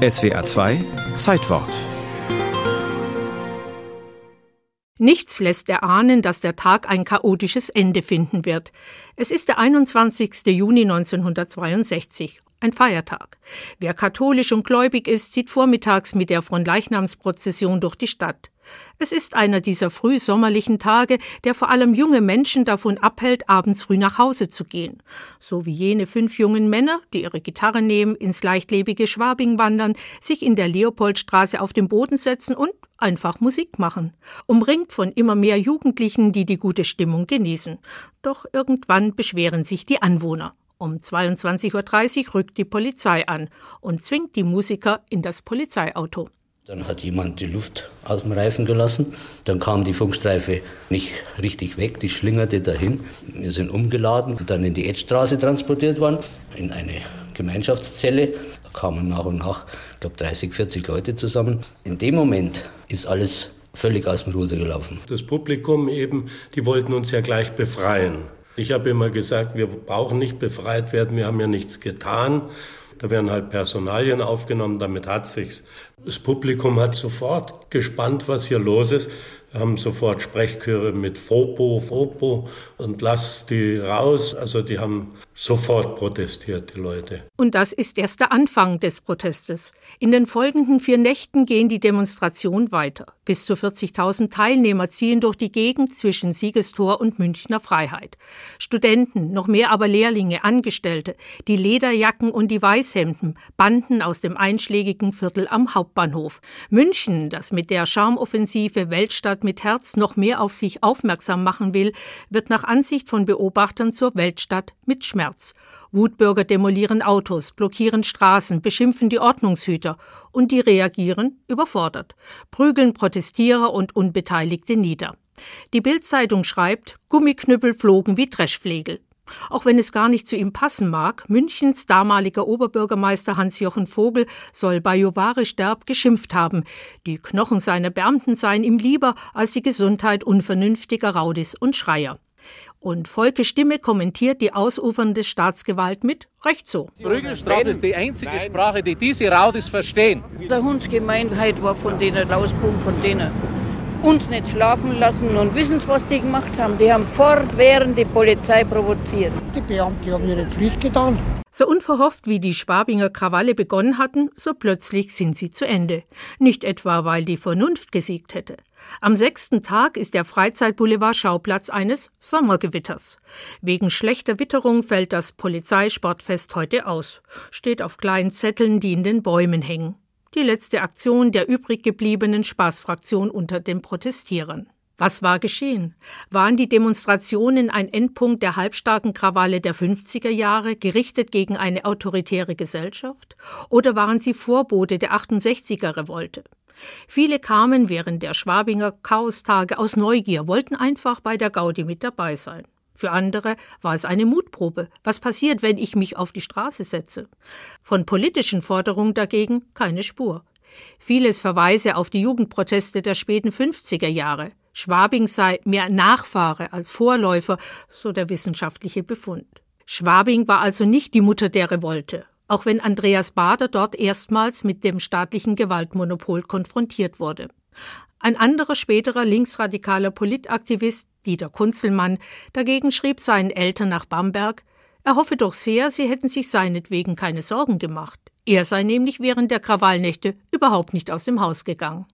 SWA 2 Zeitwort Nichts lässt erahnen, dass der Tag ein chaotisches Ende finden wird. Es ist der 21. Juni 1962 ein Feiertag. Wer katholisch und gläubig ist, zieht vormittags mit der Fronleichnamsprozession durch die Stadt. Es ist einer dieser frühsommerlichen Tage, der vor allem junge Menschen davon abhält, abends früh nach Hause zu gehen. So wie jene fünf jungen Männer, die ihre Gitarre nehmen, ins leichtlebige Schwabing wandern, sich in der Leopoldstraße auf den Boden setzen und einfach Musik machen. Umringt von immer mehr Jugendlichen, die die gute Stimmung genießen. Doch irgendwann beschweren sich die Anwohner. Um 22.30 Uhr rückt die Polizei an und zwingt die Musiker in das Polizeiauto. Dann hat jemand die Luft aus dem Reifen gelassen. Dann kam die Funkstreife nicht richtig weg, die schlingerte dahin. Wir sind umgeladen und dann in die Edstraße transportiert worden, in eine Gemeinschaftszelle. Da kamen nach und nach, ich glaube, 30, 40 Leute zusammen. In dem Moment ist alles völlig aus dem Ruder gelaufen. Das Publikum eben, die wollten uns ja gleich befreien. Ich habe immer gesagt, wir brauchen nicht befreit werden, wir haben ja nichts getan. Da werden halt Personalien aufgenommen, damit hat sich's. Das Publikum hat sofort gespannt, was hier los ist. Haben sofort Sprechchöre mit Fopo, Fopo und lass die raus. Also die haben sofort protestiert, die Leute. Und das ist erst der Anfang des Protestes. In den folgenden vier Nächten gehen die Demonstrationen weiter. Bis zu 40.000 Teilnehmer ziehen durch die Gegend zwischen Siegestor und Münchner Freiheit. Studenten, noch mehr aber Lehrlinge, Angestellte, die Lederjacken und die Weißhemden, Banden aus dem einschlägigen Viertel am Hauptbahnhof. München, das mit der Charmoffensive Weltstadt Stadt mit Herz noch mehr auf sich aufmerksam machen will, wird nach Ansicht von Beobachtern zur Weltstadt mit Schmerz. Wutbürger demolieren Autos, blockieren Straßen, beschimpfen die Ordnungshüter und die reagieren überfordert, prügeln Protestierer und Unbeteiligte nieder. Die Bildzeitung schreibt, Gummiknüppel flogen wie Dreschflegel. Auch wenn es gar nicht zu ihm passen mag, Münchens damaliger Oberbürgermeister Hans-Jochen Vogel soll bei Jovare Sterb geschimpft haben. Die Knochen seiner Beamten seien ihm lieber als die Gesundheit unvernünftiger Raudis und Schreier. Und Volke Stimme kommentiert die ausufernde Staatsgewalt mit Recht so. Prügelstrafe ist die einzige Nein. Sprache, die diese Raudis verstehen. Der Hundsgemeinheit war von denen, der Auspunkt von denen uns nicht schlafen lassen und wissen Sie, was die gemacht haben? Die haben fortwährend die Polizei provoziert. Die Beamten haben ihre Pflicht getan. So unverhofft wie die Schwabinger Krawalle begonnen hatten, so plötzlich sind sie zu Ende. Nicht etwa, weil die Vernunft gesiegt hätte. Am sechsten Tag ist der Freizeitboulevard Schauplatz eines Sommergewitters. Wegen schlechter Witterung fällt das Polizeisportfest heute aus. Steht auf kleinen Zetteln, die in den Bäumen hängen die letzte Aktion der übrig gebliebenen Spaßfraktion unter den Protestierern. Was war geschehen? Waren die Demonstrationen ein Endpunkt der halbstarken Krawalle der 50er Jahre, gerichtet gegen eine autoritäre Gesellschaft? Oder waren sie Vorbote der 68er Revolte? Viele kamen während der Schwabinger Chaostage aus Neugier, wollten einfach bei der Gaudi mit dabei sein. Für andere war es eine Mutprobe. Was passiert, wenn ich mich auf die Straße setze? Von politischen Forderungen dagegen keine Spur. Vieles verweise auf die Jugendproteste der späten 50er Jahre. Schwabing sei mehr Nachfahre als Vorläufer, so der wissenschaftliche Befund. Schwabing war also nicht die Mutter der Revolte, auch wenn Andreas Bader dort erstmals mit dem staatlichen Gewaltmonopol konfrontiert wurde. Ein anderer späterer linksradikaler Politaktivist, Dieter Kunzelmann, dagegen schrieb seinen Eltern nach Bamberg, er hoffe doch sehr, sie hätten sich seinetwegen keine Sorgen gemacht. Er sei nämlich während der Krawallnächte überhaupt nicht aus dem Haus gegangen.